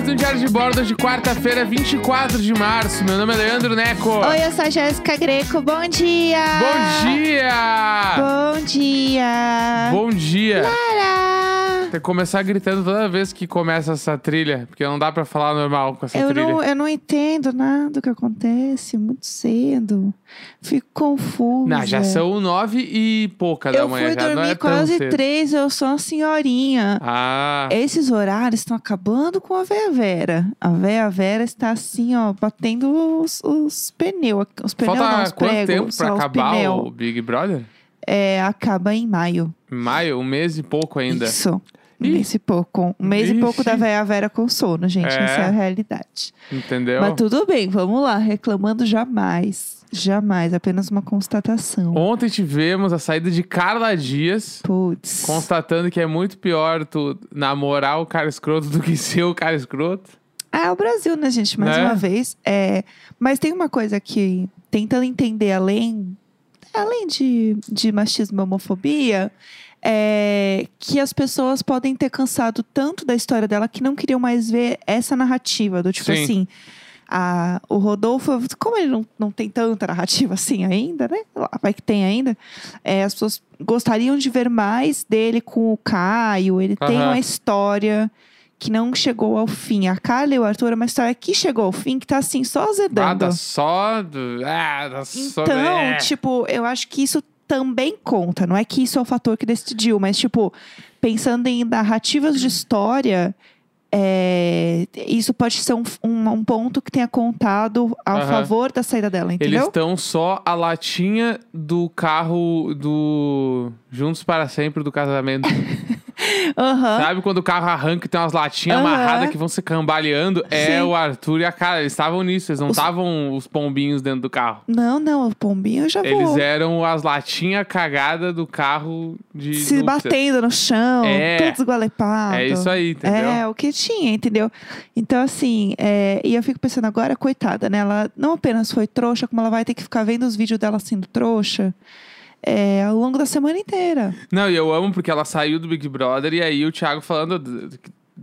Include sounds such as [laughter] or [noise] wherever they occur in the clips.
mais um Diário de Bordo de quarta-feira, 24 de março. Meu nome é Leandro Neco. Oi, eu sou a Jéssica Greco. Bom dia! Bom dia! Bom dia! Bom dia! Lara! Tem que começar gritando toda vez que começa essa trilha, porque não dá pra falar normal com essa Eu trilha. não, eu não entendo nada do que acontece muito cedo. Fico confusa. Não, já são nove e pouca da Eu manhã. fui já não dormir é quase três, eu sou uma senhorinha. Ah, Esses horários estão acabando com a Véia Vera. A Véia Vera está assim, ó, batendo os, os pneus. Os pneus não, falta os quanto pregos, tempo pra acabar pneu. o Big Brother? É, acaba em maio. Maio, um mês e pouco ainda. Isso. Um mês e pouco. Um mês e pouco da. Véia Vera com sono, gente. É. Essa é a realidade. Entendeu? Mas tudo bem, vamos lá. Reclamando jamais. Jamais. Apenas uma constatação. Ontem tivemos a saída de Carla Dias. Putz. Constatando que é muito pior tu namorar o cara escroto do que ser o cara escroto. Ah, é o Brasil, né, gente? Mais Né? uma vez. É... Mas tem uma coisa que, tentando entender além, além de, de machismo e homofobia, é que as pessoas podem ter cansado tanto da história dela que não queriam mais ver essa narrativa. Do tipo Sim. assim. A, o Rodolfo, como ele não, não tem tanta narrativa assim ainda, né? Vai que tem ainda. é, as pessoas gostariam de ver mais dele com o Caio. Ele tem Aham. uma história que não chegou ao fim. A Carla e o Arthur é uma história que chegou ao fim, que tá assim, só azedando. Nada só. do- Ah, dá só. Então, é. tipo, eu acho que isso também conta. Não é que isso é o fator que decidiu, mas, tipo, pensando em narrativas de história, é, isso pode ser um, um, um ponto que tenha contado ao Aham. favor da saída dela, Eles entendeu? estão só a latinha do carro do Juntos para Sempre do casamento. [laughs] Aham. Sabe quando o carro arranca e tem umas latinhas Aham. amarradas que vão se cambaleando? É Sim. o Arthur e a cara. Eles estavam nisso, eles não Os- estavam os pombinhos dentro do carro. Não, não, o pombinho já Eles voou. eram as latinhas cagadas do carro de. Se batendo no chão, É. tudo desgualepado. É isso aí, entendeu? É, o que tinha, entendeu? Então, assim, é, e eu fico pensando agora, coitada, né? Ela não apenas foi trouxa, como ela vai ter que ficar vendo os vídeos dela sendo trouxa é, ao longo da semana inteira. Não, e eu amo porque ela saiu do Big Brother e aí o Thiago falando. d- d-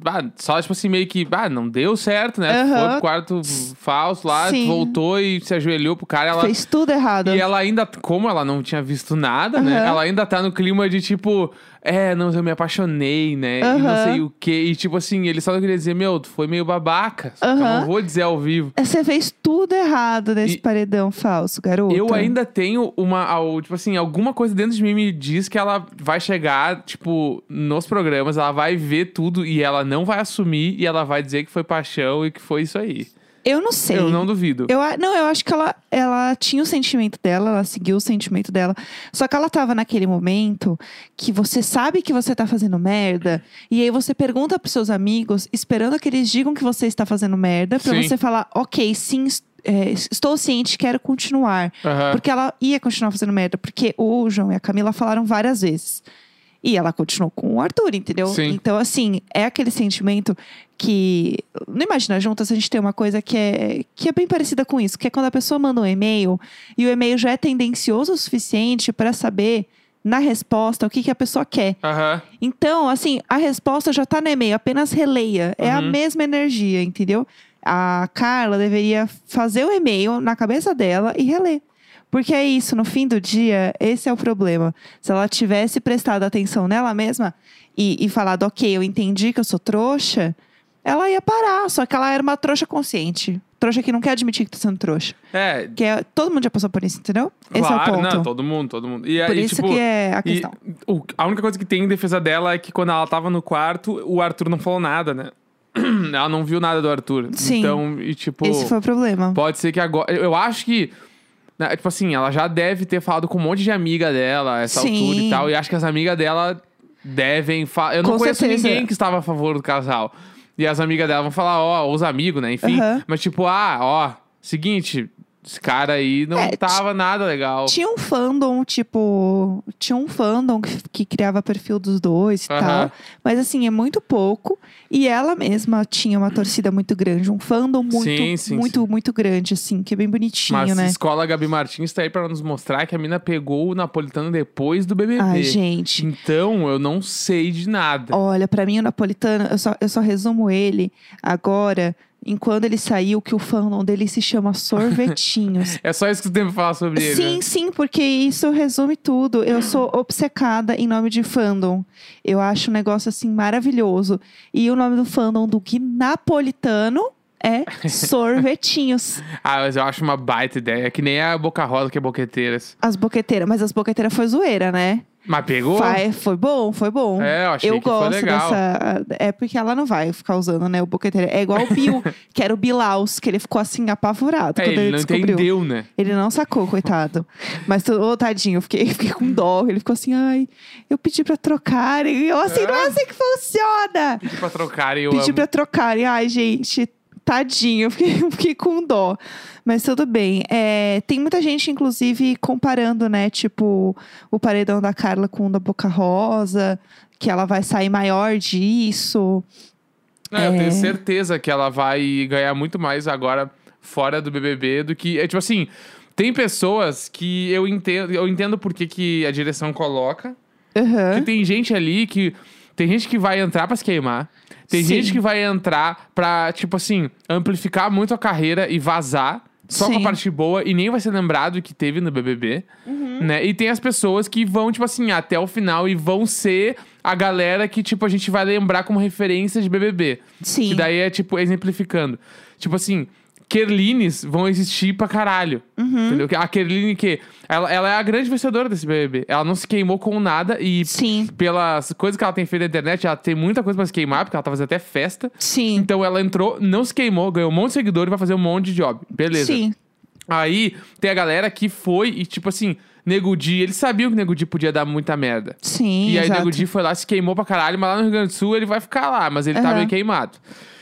ah, só, tipo assim, meio que. Ah, não deu certo, né? Tu Aham. Foi pro quarto falso lá, Sim. voltou e se ajoelhou pro cara. Ela, Fez tudo errado. E ela ainda, como ela não tinha visto nada, né? Aham. Ela ainda tá no clima de tipo, é, não, eu me apaixonei, né? E não sei o quê. E tipo assim, ele só queria dizer, meu, tu foi meio babaca. Que Eu não vou dizer ao vivo. Você fez tudo errado nesse E- paredão falso, garoto. Eu ainda tenho uma, tipo assim, alguma coisa dentro de mim me diz que ela vai chegar, tipo, nos programas, ela vai ver tudo e ela não vai assumir e ela vai dizer que foi paixão e que foi isso aí. Eu não sei. Eu não duvido. Eu, a- não, eu acho que ela, ela tinha o sentimento dela, ela seguiu o sentimento dela. Só que ela tava naquele momento que você sabe que você tá fazendo merda, e aí você pergunta pros seus amigos, esperando que eles digam que você está fazendo merda, pra Sim. você falar, ok, sim, es- é, estou ciente, quero continuar. Aham. Porque ela ia continuar fazendo merda, porque o João e a Camila falaram várias vezes. E ela continuou com o Arthur, entendeu? Sim. Então, assim, é aquele sentimento que. No Imagina Juntas, a gente tem uma coisa que é, que é bem parecida com isso, que é quando a pessoa manda um e-mail e o e-mail já é tendencioso o suficiente para saber, na resposta, o que, que a pessoa quer. Aham. Então, assim, a resposta já tá no e-mail, apenas releia. É a Uhum. mesma energia, entendeu? A Carla deveria fazer o e-mail na cabeça dela e reler. Porque é isso, no fim do dia, esse é o problema. Se ela tivesse prestado atenção nela mesma e, e falado, ok, eu entendi que eu sou trouxa, ela ia parar. Só que ela era uma trouxa consciente. Trouxa que não quer admitir que tá sendo trouxa. É, Que é, todo mundo já passou por isso, entendeu? esse é o claro, ponto. não, todo mundo, todo mundo. E por aí, isso tipo, que é a E questão. o- a única coisa que tem em defesa dela é que quando ela tava no quarto, o Arthur não falou nada, né? [clears throat] ela não viu nada do Arthur. Sim. Então, e tipo, Esse foi o problema. pode ser que agora. Eu acho que. né, tipo assim, ela já deve ter falado com um monte de amiga dela, essa Sim. altura e tal. E acho que as amigas dela devem falar. Eu não Com conheço certeza. ninguém que estava a favor do casal. E as amigas dela vão falar, ó, os amigos, né? Enfim. Aham. Mas tipo, ah, ó, seguinte. Esse cara aí não É, tava nada legal. Tinha um fandom, tipo. Tinha um fandom que, que criava perfil dos dois e tal. Mas assim, é muito pouco. E ela mesma tinha uma torcida muito grande, um fandom muito, Sim, sim, muito, muito grande, assim, que é bem bonitinho, Mas né? escola Gabi Martins tá aí pra nos mostrar que a mina pegou o napolitano depois do BBB. Ai, gente. Então, eu não sei de nada. Olha, pra mim o napolitano, eu só, eu só resumo ele agora, enquanto ele saiu, que o fandom dele se chama Sorvetinhos. [laughs] É só isso que tu tem pra falar sobre ele. Sim, né? sim, porque isso resume tudo. Eu sou obcecada em nome de fandom. Eu acho um negócio assim maravilhoso. E o nome do fandom do Gui Napolitano é [laughs] Sorvetinhos. Ah, mas eu acho uma baita ideia. Que nem a Boca Rosa, que é boqueteiras. As boqueteiras, mas as boqueteiras foi zoeira, né? Mas pegou? Vai, foi bom, foi bom. É, eu achei eu que foi gosto legal. dessa. É porque ela não vai ficar usando, né? O boqueteiro. É igual o Bill, [laughs] que era o Bilaus, que ele ficou assim, apavorado É, quando ele ele não descobriu. entendeu, né? Ele não sacou, coitado. Mas, ô, tadinho, eu fiquei, fiquei com dó. Ele ficou assim, ai, eu pedi pra trocarem. E eu assim, não é assim que funciona. Pedi pra trocar e eu Pedi amo. pra trocarem. Ai, gente, tadinho, eu fiquei, [laughs] eu fiquei com dó. Mas tudo bem. É, tem muita gente, inclusive, comparando, né? Tipo, o paredão da Carla com o da Boca Rosa, que ela vai sair maior disso. É, eu É. tenho certeza que ela vai ganhar muito mais agora fora do BBB do que. É tipo assim, tem pessoas que eu entendo, eu entendo por que, que a direção coloca. Aham. Que tem gente ali que. Tem gente que vai entrar pra se queimar. Tem Sim. gente que vai entrar pra, tipo assim, amplificar muito a carreira e vazar. Só com Sim. a parte boa e nem vai ser lembrado que teve no BBB, Uhum. né? E tem as pessoas que vão, tipo assim, até o final e vão ser a galera que, tipo, a gente vai lembrar como referência de BBB. Sim. Que daí é, tipo, exemplificando. Tipo assim, Kerlines vão existir pra caralho. Uhum. Entendeu? A Kerline que... Ela, ela é a grande vencedora desse BBB. Ela não se queimou com nada e... Sim. Pelas coisas que ela tem feito na internet, ela tem muita coisa pra se queimar, porque ela tá fazendo até festa. Sim. Então ela entrou, não se queimou, ganhou um monte de seguidor e vai fazer um monte de job. Beleza. Sim. Aí tem a galera que foi e, tipo assim, Nego Di, eles sabiam que Nego Di podia dar muita merda. Sim. E aí exato. Nego Di foi lá, se queimou pra caralho, mas lá no Rio Grande do Sul ele vai ficar lá, mas ele tá Aham. meio queimado.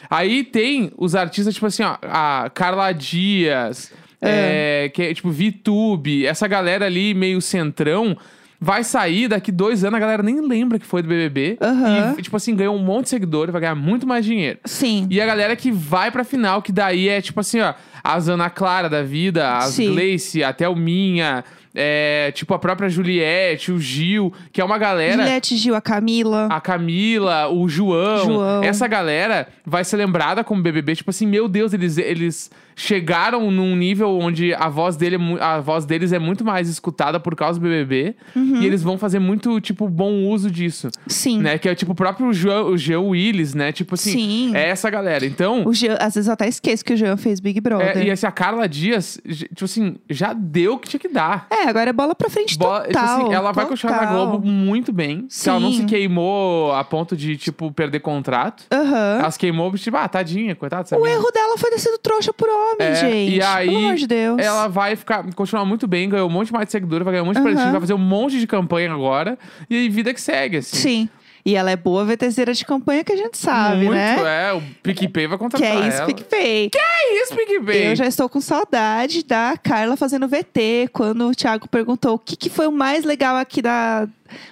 Aí tem os artistas, tipo assim, ó, a Carla Dias, é, que é, tipo, VTube, essa galera ali meio centrão. Vai sair daqui dois anos, a galera nem lembra que foi do BBB. Aham. E, tipo assim, ganhou um monte de seguidor, vai ganhar muito mais dinheiro. Sim. E a galera que vai pra final, que daí é tipo assim, ó, a Ana Clara da vida, as Sim. Gleice, a Thelminha, é, tipo a própria Juliette, o Gil, que é uma galera. Juliette Gil, a Camila. A Camila, o João, João. essa galera vai ser lembrada como BBB, tipo assim, meu Deus, eles, eles chegaram num nível onde a voz, dele é a voz deles é muito mais escutada por causa do BBB, Uhum. e eles vão fazer muito, tipo, bom uso disso, Sim. né? Que é tipo o próprio João, o Jean Willis, né? Tipo assim, Sim. é essa galera. Então, O Jean, às vezes eu até esqueço que o Jean fez Big Brother. é, e assim, a Carla Dias, tipo assim, já deu o que tinha que dar. É, agora é bola pra frente tipo total. assim, ela vai continuar na. Globo muito bem. Se ela não se queimou a ponto de, tipo, perder contrato. Aham. Ela se queimou, tipo, ah, tadinha, coitada O erro dela foi ter sido trouxa por homem, É, gente. E aí, Pelo amor de Deus. ela vai ficar, continuar muito bem, ganhou um monte mais de seguidor, vai ganhar um monte de prestígio, vai fazer um monte de campanha agora. E aí, vida que segue, assim. Sim. E ela é boa VTZera de campanha que a gente sabe, muito, né? é. O PicPay vai Que contratar é isso, ela. PicPay. Que é isso, PicPay? Eu já estou com saudade da Carla fazendo VT, quando o Thiago perguntou o que, que foi o mais legal aqui da,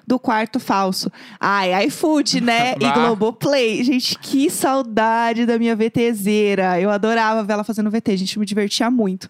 do quarto falso. Ai, iFood, né? [laughs] e. Globoplay. Gente, que saudade da minha VTzeira. Eu adorava ver ela fazendo VT, gente, me divertia muito.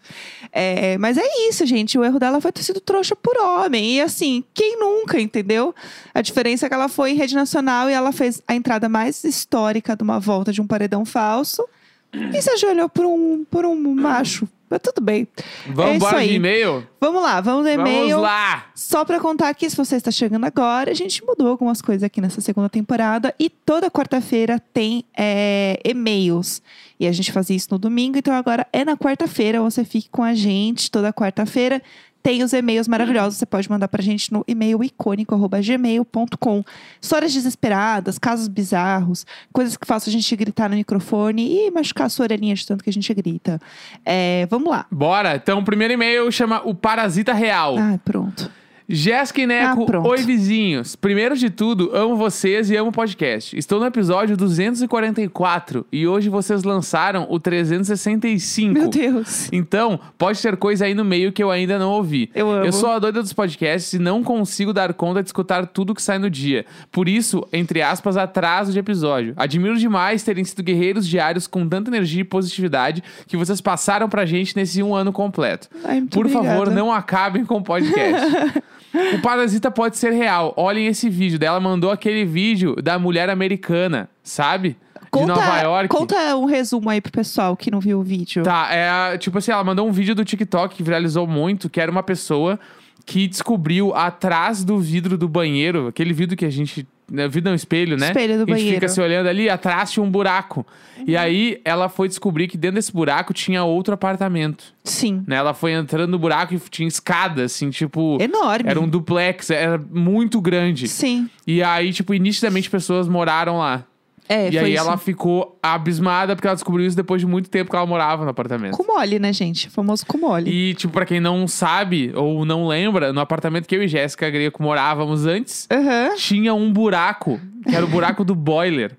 É, mas é isso, gente. O erro dela foi ter sido trouxa por homem. E assim, quem nunca, entendeu? A diferença é que ela foi em rede nacional e ela fez a entrada mais histórica de uma volta de um paredão falso. E se ajoelhou por um, por um macho. Mas tudo bem. Vamos é embora de e-mail? Vamos lá, vamos no e-mail. Vamos lá! Só pra contar aqui, se você está chegando agora, a gente mudou algumas coisas aqui nessa segunda temporada. E toda quarta-feira tem é, e-mails. E a gente fazia isso no domingo, então agora é na quarta-feira. Você fique com a gente toda quarta-feira. Tem os e-mails maravilhosos. Você pode mandar pra gente no e-mail icônico.gmail.com. Histórias desesperadas, casos bizarros, coisas que façam a gente gritar no microfone e machucar a sua orelhinha de tanto que a gente grita. É, vamos lá. Bora! Então, o primeiro e-mail chama O Parasita Real. Ah, pronto. Jéssica e Neco, Ah, oi vizinhos. Primeiro de tudo, amo vocês e amo o podcast. Estou no episódio 244 e hoje vocês lançaram o 365. Meu Deus. Então, pode ter coisa aí no meio que eu ainda não ouvi. Eu amo. Eu sou a doida dos podcasts e não consigo dar conta de escutar tudo que sai no dia. Por isso, entre aspas, atraso de episódio. Admiro demais terem sido guerreiros diários com tanta energia e positividade que vocês passaram pra gente nesse um ano completo. Ai, muito Por favor, obrigada. não acabem com o podcast. [laughs] o parasita pode ser real. Olhem esse vídeo. Ela mandou aquele vídeo da mulher americana, sabe? de Nova York. Conta um resumo aí pro pessoal que não viu o vídeo. Tá, é tipo assim, ela mandou um vídeo do TikTok que viralizou muito, que era uma pessoa que descobriu atrás do vidro do banheiro, aquele vidro que a gente. Né, Vidro não, espelho, né? Espelho do a gente banheiro. fica se olhando ali, atrás tinha um buraco. E aí ela foi descobrir que dentro desse buraco tinha outro apartamento. Sim. Né? Ela foi entrando no buraco e tinha escada, assim, tipo. Enorme. Era um duplex, era muito grande. Sim. E aí, tipo, nitidamente pessoas moraram lá. É, e foi aí isso. ela ficou abismada porque ela descobriu isso depois de muito tempo que ela morava no apartamento. Com mole, né, gente? Famoso com mole. E, tipo, pra quem não sabe ou não lembra, no apartamento que eu e Jéssica Greco morávamos antes, Aham, tinha um buraco, que era o buraco do boiler.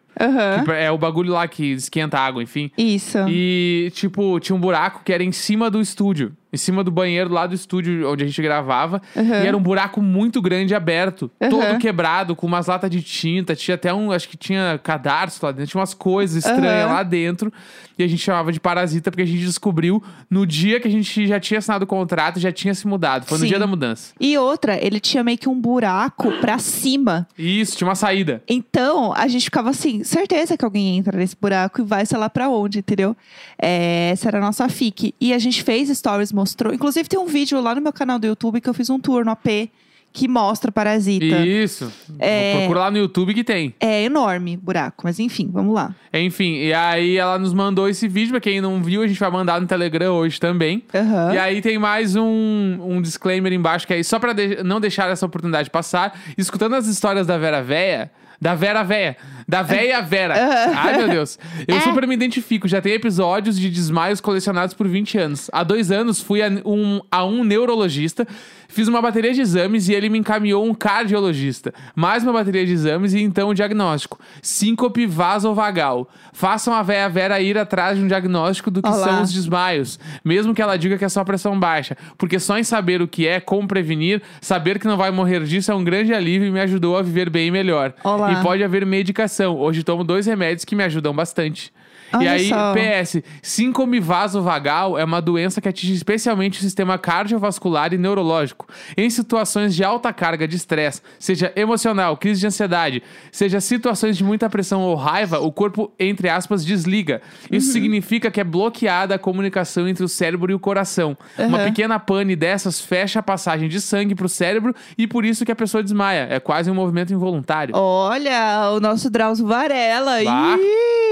Que é o bagulho lá que esquenta a água, enfim. Isso. E, tipo, tinha um buraco que era em cima do estúdio. Em cima do banheiro, lá do estúdio onde a gente gravava. Aham. E era um buraco muito grande, aberto. Aham. Todo quebrado, com umas latas de tinta. Tinha até um, acho que tinha cadarço lá dentro. Tinha umas coisas estranhas Aham. lá dentro. E a gente chamava de parasita porque a gente descobriu no dia que a gente já tinha assinado o contrato, já tinha se mudado. Foi no Sim. dia da mudança. E outra, ele tinha meio que um buraco pra cima. Isso, tinha uma saída. Então, a gente ficava assim, certeza que alguém entra nesse buraco e vai, sei lá pra onde, entendeu? É, essa era a nossa FIC. E a gente fez stories, mostrou. Inclusive, tem um vídeo lá no meu canal do YouTube que eu fiz um tour no AP que mostra Parasita. Isso. É. Procura lá no YouTube que tem. É enorme o buraco, mas enfim, vamos lá. Enfim, e aí ela nos mandou esse vídeo. Pra quem não viu, a gente vai mandar no Telegram hoje também. Aham. E aí tem mais um, um disclaimer embaixo, que é só pra de- não deixar essa oportunidade passar. Escutando as histórias da Vera Véia. Da Vera Véia. Da Véia Vera. [laughs] Ai, meu Deus. Eu É. super me identifico. Já tem episódios de desmaios colecionados por 20 anos. Há dois anos fui a um, a um neurologista. Fiz uma bateria de exames e ele me encaminhou um cardiologista. Mais uma bateria de exames e então o diagnóstico. Síncope vasovagal. Façam a véia Vera ir atrás de um diagnóstico do que Olá. são os desmaios. Mesmo que ela diga que é só pressão baixa. Porque só em saber o que é, como prevenir, saber que não vai morrer disso é um grande alívio e me ajudou a viver bem e melhor. Olá. E pode haver medicação. Hoje tomo dois remédios que me ajudam bastante. E Olha aí, só. PS, síndrome vasovagal é uma doença que atinge especialmente o sistema cardiovascular e neurológico. Em situações de alta carga de estresse, seja emocional, crise de ansiedade, seja situações de muita pressão ou raiva, o corpo, entre aspas, desliga. Isso Uhum. significa que é bloqueada a comunicação entre o cérebro e o coração. Uma Uhum. pequena pane dessas fecha a passagem de sangue pro cérebro e por isso que a pessoa desmaia. É quase um movimento involuntário. Olha, o nosso Drauzio Varela. Bah. Ih!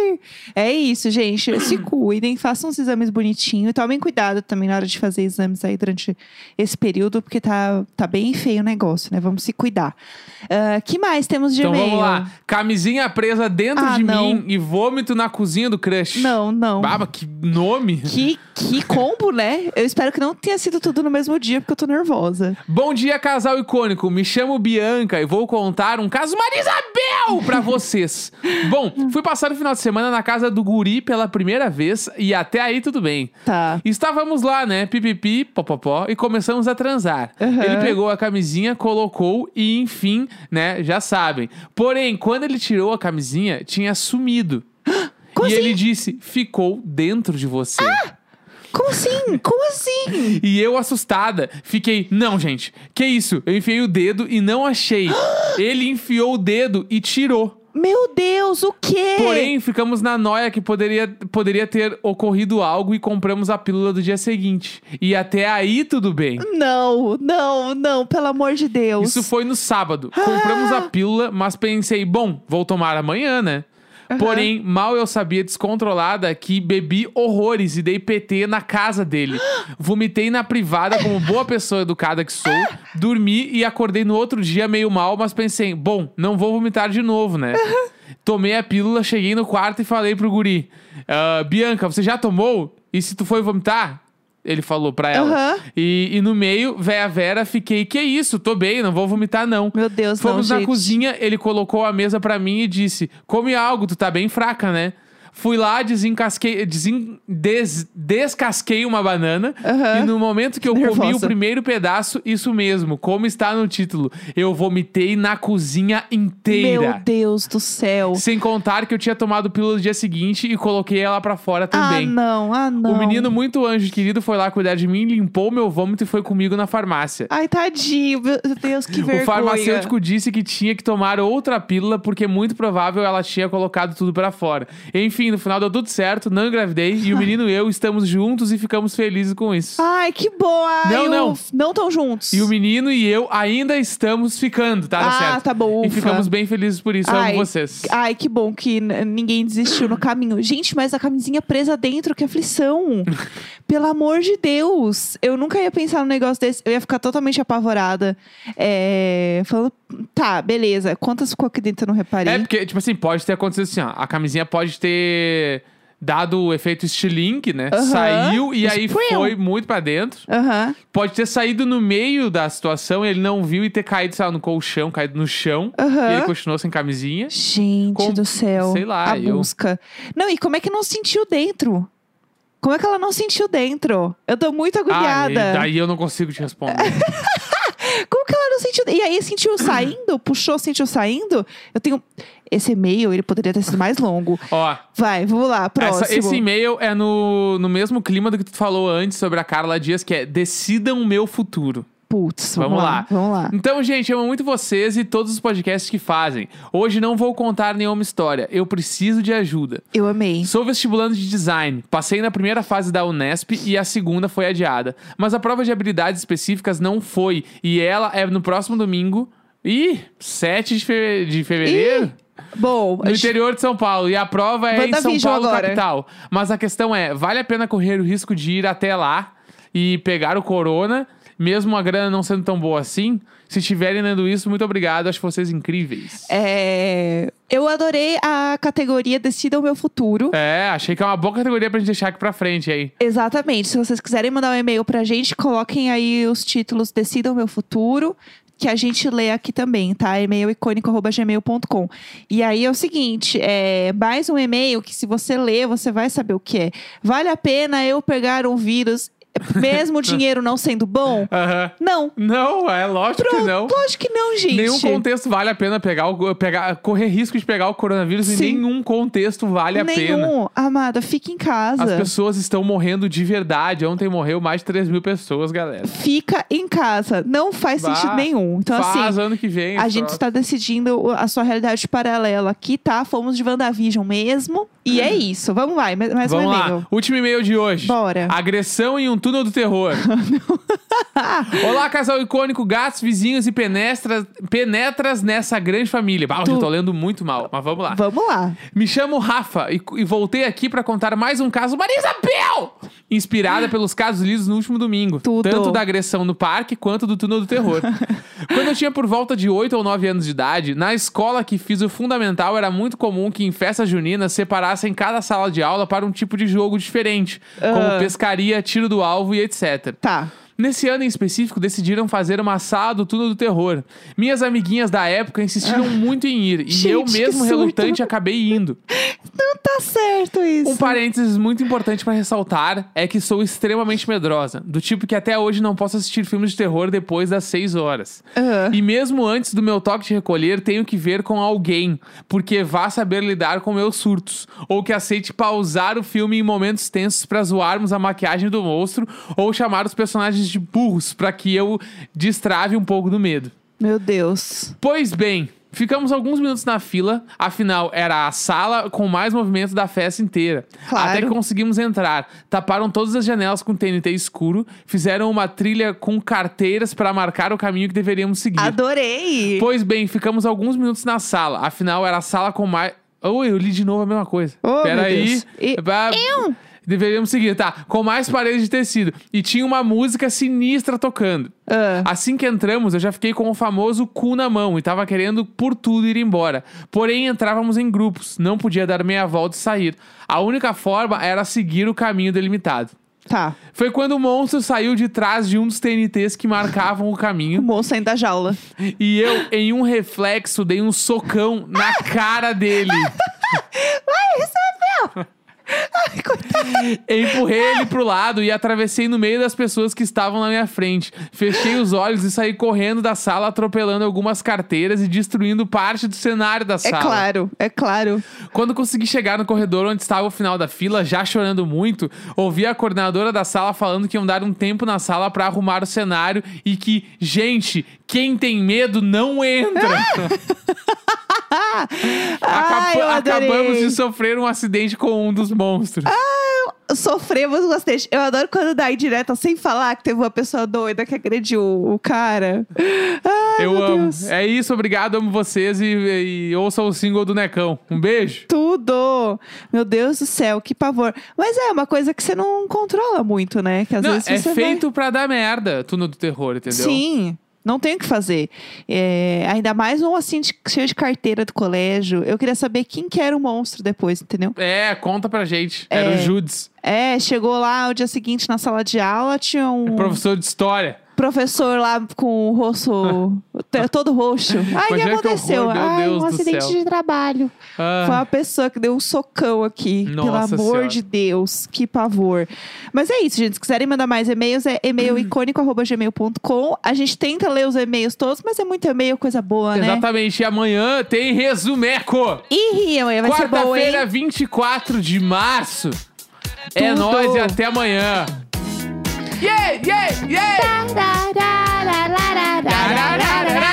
É isso, gente. [clears throat] Se cuidem, façam os exames bonitinhos e tomem cuidado também na hora de fazer exames aí durante esse período, porque tá, tá bem feio o negócio, né? Vamos se cuidar. Ah, que mais temos de Então e-mail? vamos lá. Camisinha presa dentro Ah, de não. mim e vômito na cozinha do crush. Não, não. Baba, que nome. Que, que combo, né? Eu espero que não tenha sido tudo no mesmo dia, porque eu tô nervosa. Bom dia, casal icônico. Me chamo Bianca e vou contar um caso Marisabel pra [laughs] vocês. Bom, fui passar o final de semana na casa do guri pela primeira vez e até aí tudo bem. Tá. Estávamos lá, né? Pipipi, popopó, e começamos a transar. Uhum. Ele pegou a camisinha, colocou e, enfim, né? Já sabem. Porém, quando ele tirou a camisinha, tinha sumido. [gasps] Como e assim? ele disse: ficou dentro de você. Como assim? Como assim? E eu, assustada, fiquei, não, gente, que isso? Eu enfiei o dedo e não achei. [gasps] Ele enfiou o dedo e tirou. Meu Deus, o quê? Porém, ficamos na noia que poderia, poderia ter ocorrido algo e compramos a pílula do dia seguinte. E até aí tudo bem. Não, não, não, pelo amor de Deus. Isso foi no sábado. Compramos a [gasps] pílula, mas pensei, bom, vou tomar amanhã, né? Porém, mal eu sabia, descontrolada, que bebi horrores e dei PT na casa dele. [gasps] Vomitei na privada, como boa pessoa educada que sou. Dormi e acordei no outro dia meio mal, mas pensei, bom, não vou vomitar de novo, né? Tomei a pílula, cheguei no quarto e falei pro guri: "Ah, Bianca, você já tomou? E se tu foi vomitar? Ele falou pra ela. Aham. E, e no meio, véia Vera, fiquei, que isso, tô bem, não vou vomitar não. Meu Deus, Fomos não, na gente. cozinha, ele colocou a mesa pra mim e disse: Come algo, tu tá bem fraca, né? Fui lá, desencasquei, desen, des- descasquei uma banana. Aham. E no momento que eu comi o Nervosa. primeiro pedaço, isso mesmo, como está no título, eu vomitei na cozinha inteira. Meu Deus do céu. Sem contar que eu tinha tomado pílula no dia seguinte e coloquei ela pra fora Ah, também. não, ah, não. O menino muito anjo querido foi lá cuidar de mim, limpou meu vômito e foi comigo na farmácia. Ai, tadinho. Meu Deus, que [laughs] vergonha. O farmacêutico disse que tinha que tomar outra pílula porque muito provável ela tinha colocado tudo pra fora. Enfim, no final deu tudo certo, não engravidei e o menino e eu estamos juntos e ficamos felizes com isso. Ai, que bom. Ai, Não, não. Não tão juntos. E o menino e eu ainda estamos ficando, tá? Ah, certo? tá bom, E ufa. ficamos bem felizes por isso. Ai, Amo vocês. Ai, que bom que n- ninguém desistiu no caminho. Gente, mas a camisinha presa dentro, que aflição. [laughs] Pelo amor de Deus. Eu nunca ia pensar num negócio desse. Eu ia ficar totalmente apavorada. É, falando, tá, beleza. Quantas ficou aqui dentro eu não reparei? É porque, tipo assim, pode ter acontecido assim, ó. A camisinha pode ter dado o efeito estilink, né? Saiu e aí foi muito pra dentro. Pode ter saído no meio da situação, ele não viu e ter caído, sei lá, no colchão, caído no chão. E ele continuou sem camisinha. Gente Com- do céu. sei lá, A eu- busca. Não, e como é que não sentiu dentro? Como é que ela não sentiu dentro? Eu tô muito Ah, agoniada. daí eu não consigo te responder. [laughs] Como que ela não sentiu? E aí sentiu saindo? Puxou, sentiu saindo? Eu tenho. Esse e-mail, ele poderia ter sido mais longo. Ó, Vai, vamos lá, próximo. essa- esse e-mail é no, no mesmo clima do que tu falou antes sobre a Carla Dias, que é Decidam o meu futuro. Putz, vamos, Vamos lá. lá. Vamos lá. Então, gente, eu amo muito vocês e todos os podcasts que fazem. Hoje não vou contar nenhuma história, eu preciso de ajuda. Eu amei. Sou vestibulando de design. Passei na primeira fase da Unesp e a segunda foi adiada. Mas a prova de habilidades específicas não foi. E ela é no próximo domingo. Ih, 7 de, fe- de fevereiro? Bom, No interior de São Paulo. E a prova é em São Paulo, agora. capital. Mas a questão é: vale a pena correr o risco de ir até lá e pegar o corona, mesmo a grana não sendo tão boa assim? Se estiverem lendo isso, muito obrigado. Acho vocês incríveis. é, eu adorei a categoria Decida o Meu Futuro. É, achei que é uma boa categoria pra gente deixar aqui pra frente aí. Exatamente. Se vocês quiserem mandar um e-mail pra gente, coloquem aí os títulos Decida o Meu Futuro. Que a gente lê aqui também, tá? E-mail icônico.gmail.com. E aí é o seguinte: é mais um e-mail que, se você ler, você vai saber o que é. Vale a pena eu pegar um vírus, mesmo o dinheiro não sendo bom? Aham. Não. Não, é lógico que não. Lógico que não, gente. Nenhum contexto vale a pena pegar o, pegar, correr risco de pegar o coronavírus Sim. em nenhum contexto vale a pena. Nenhum. Amada, fica em casa. As pessoas estão morrendo de verdade. Ontem morreu mais de 3 mil pessoas, galera. Fica em casa. Não faz Bah, sentido nenhum. Então, Faz assim. ano que vem. A gente está decidindo a sua realidade paralela aqui, tá? Fomos de WandaVision mesmo. E é isso. Vamos lá, mais mais um Vamos e-mail. lá. Último e-mail de hoje. Bora. Agressão em um túnel do terror. [laughs] Olá, casal icônico, gatos, vizinhos e penestras, penetras nessa grande família. Bah, hoje Tu- eu tô lendo muito mal, mas vamos lá. Vamos lá. Me chamo Rafa e, e voltei aqui pra contar mais um caso Marisa Bel! Inspirada [gasps] pelos casos lidos no último domingo. Tudo. Tanto da agressão no parque quanto do túnel do terror. [laughs] Quando eu tinha por volta de 8 ou 9 anos de idade, na escola que fiz o fundamental era muito comum que em festas juninas separassem cada sala de aula para um tipo de jogo diferente, como Ah. pescaria, tiro do alvo e etc. Tá. Nesse ano em específico, decidiram fazer uma sala do túnel do terror. Minhas amiguinhas da época insistiram muito em ir, e Gente, eu mesmo relutante acabei indo. Não tá certo isso. Um parênteses muito importante pra ressaltar é que sou extremamente medrosa, do tipo que até hoje não posso assistir filmes de terror depois das 6 horas. Aham. E mesmo antes do meu toque de recolher, tenho que ver com alguém, porque vá saber lidar com meus surtos, ou que aceite pausar o filme em momentos tensos pra zoarmos a maquiagem do monstro, ou chamar os personagens de burros pra que eu destrave um pouco do medo. Meu Deus. Pois bem, ficamos alguns minutos na fila, afinal era a sala com mais movimento da festa inteira. Claro. Até que conseguimos entrar. Taparam todas as janelas com TNT escuro, fizeram uma trilha com carteiras para marcar o caminho que deveríamos seguir. Adorei. Pois bem, ficamos alguns minutos na sala, afinal era a sala com mais. Oh, eu li de novo a mesma coisa. Oh, Pera meu aí. Deus. E- Bah, Deveríamos seguir, tá? Com mais paredes de tecido. E tinha uma música sinistra tocando. Ah, Assim que entramos, eu já fiquei com o famoso cu na mão e tava querendo por tudo ir embora. Porém, entrávamos em grupos, não podia dar meia volta e sair. A única forma era seguir o caminho delimitado. Tá. Foi quando o monstro saiu de trás de um dos TNTs que marcavam o O caminho. moço saindo da jaula. E eu, em um reflexo, dei um socão na cara dele. [laughs] Ai, coitado. Empurrei ele pro lado e atravessei no meio das pessoas que estavam na minha frente. Fechei os olhos e saí correndo da sala, atropelando algumas carteiras e destruindo parte do cenário da É sala. claro, é claro. Quando consegui chegar no corredor onde estava o final da fila, já chorando muito, ouvi a coordenadora da sala falando que iam dar um tempo na sala pra arrumar o cenário e que, gente, quem tem medo não entra. [laughs] Ah, eu adorei. acabamos de sofrer um acidente com um dos monstros. Sofremos bastante. Eu adoro quando dá indireta sem falar que teve uma pessoa doida que agrediu o cara. Ai, Eu amo. Deus. É isso, obrigado, amo vocês e, e ouçam o single do Necão. Um beijo. Tudo! Meu Deus do céu, que pavor. Mas é uma coisa que você não controla muito, né? Que às Não, vezes é feito pra dar merda, túnel do terror, vai... entendeu? Sim. Não tem o que fazer. É, ainda mais um assim, de- cheio de carteira do colégio. Eu queria saber quem que era o monstro depois, entendeu? É, conta pra gente. Era É. o Judes, É, chegou lá o dia seguinte na sala de aula, tinha um professor de história. Professor lá com o rosto todo roxo. Ai, o que Imagina que aconteceu? horror, Ai, Deus um acidente céu. de trabalho. Ah. Foi uma pessoa que deu um socão aqui. Nossa pelo amor Senhora. de Deus, que pavor. Mas é isso, gente. Se quiserem mandar mais e-mails, é e-mail [clears throat] icônico.gmail.com. A gente tenta ler os e-mails todos, mas é muito e-mail, coisa boa, né? Exatamente. E amanhã tem resumeco. Amanhã vai ser bom, hein? Quarta-feira, 24 de março. É Tudo. nóis e até amanhã. yeah, yeah, yeah. Da, da, da, da, da, da, da, da, da, da, da.